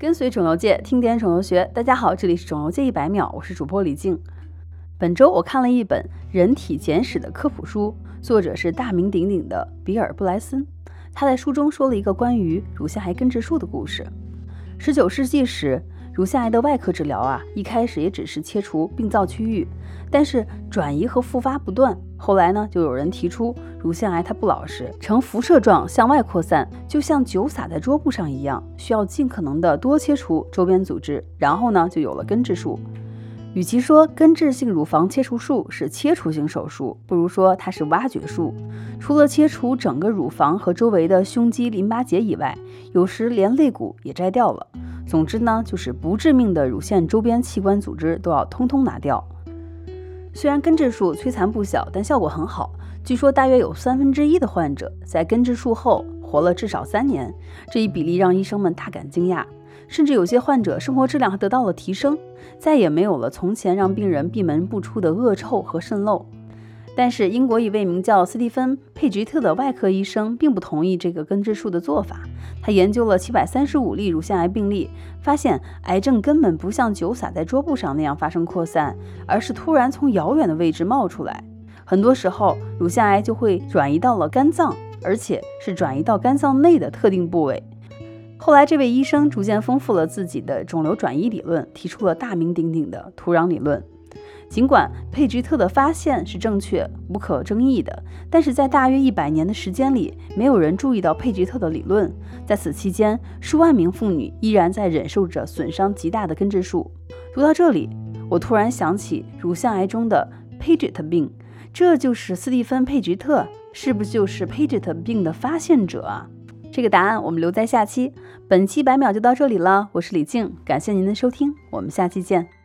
跟随肿瘤界，听点肿瘤学。大家好，这里是肿瘤界一百秒，我是主播李静。本周我看了一本《人体简史》的科普书，作者是大名鼎鼎的比尔·布莱森。他在书中说了一个关于乳腺癌根治术的故事。十九世纪时，乳腺癌的外科治疗啊，一开始也只是切除病灶区域，但是转移和复发不断。后来呢，就有人提出，乳腺癌它不老实，呈辐射状向外扩散，就像酒洒在桌布上一样，需要尽可能的多切除周边组织，然后呢，就有了根治术。与其说根治性乳房切除术是切除性手术，不如说它是挖掘术。除了切除整个乳房和周围的胸肌淋巴结以外，有时连肋骨也摘掉了。总之呢，就是不致命的乳腺周边器官组织都要通通拿掉。虽然根治术摧残不小，但效果很好。据说大约有三分之一的患者在根治术后活了至少三年，这一比例让医生们大感惊讶。甚至有些患者生活质量还得到了提升，再也没有了从前让病人闭门不出的恶臭和渗漏。但是，英国一位名叫斯蒂芬·佩吉特的外科医生并不同意这个根治术的做法。他研究了七百三十五例乳腺癌病例，发现癌症根本不像酒洒在桌布上那样发生扩散，而是突然从遥远的位置冒出来。很多时候，乳腺癌就会转移到了肝脏，而且是转移到肝脏内的特定部位。后来，这位医生逐渐丰富了自己的肿瘤转移理论，提出了大名鼎鼎的土壤理论。尽管佩吉特的发现是正确、无可争议的，但是在大约一百年的时间里，没有人注意到佩吉特的理论。在此期间，数万名妇女依然在忍受着损伤极大的根治术。读到这里，我突然想起乳腺癌中的佩吉特病，这就是斯蒂芬·佩吉特，是不是就是佩吉特病的发现者啊？这个答案我们留在下期。本期百秒就到这里了，我是李静，感谢您的收听，我们下期见。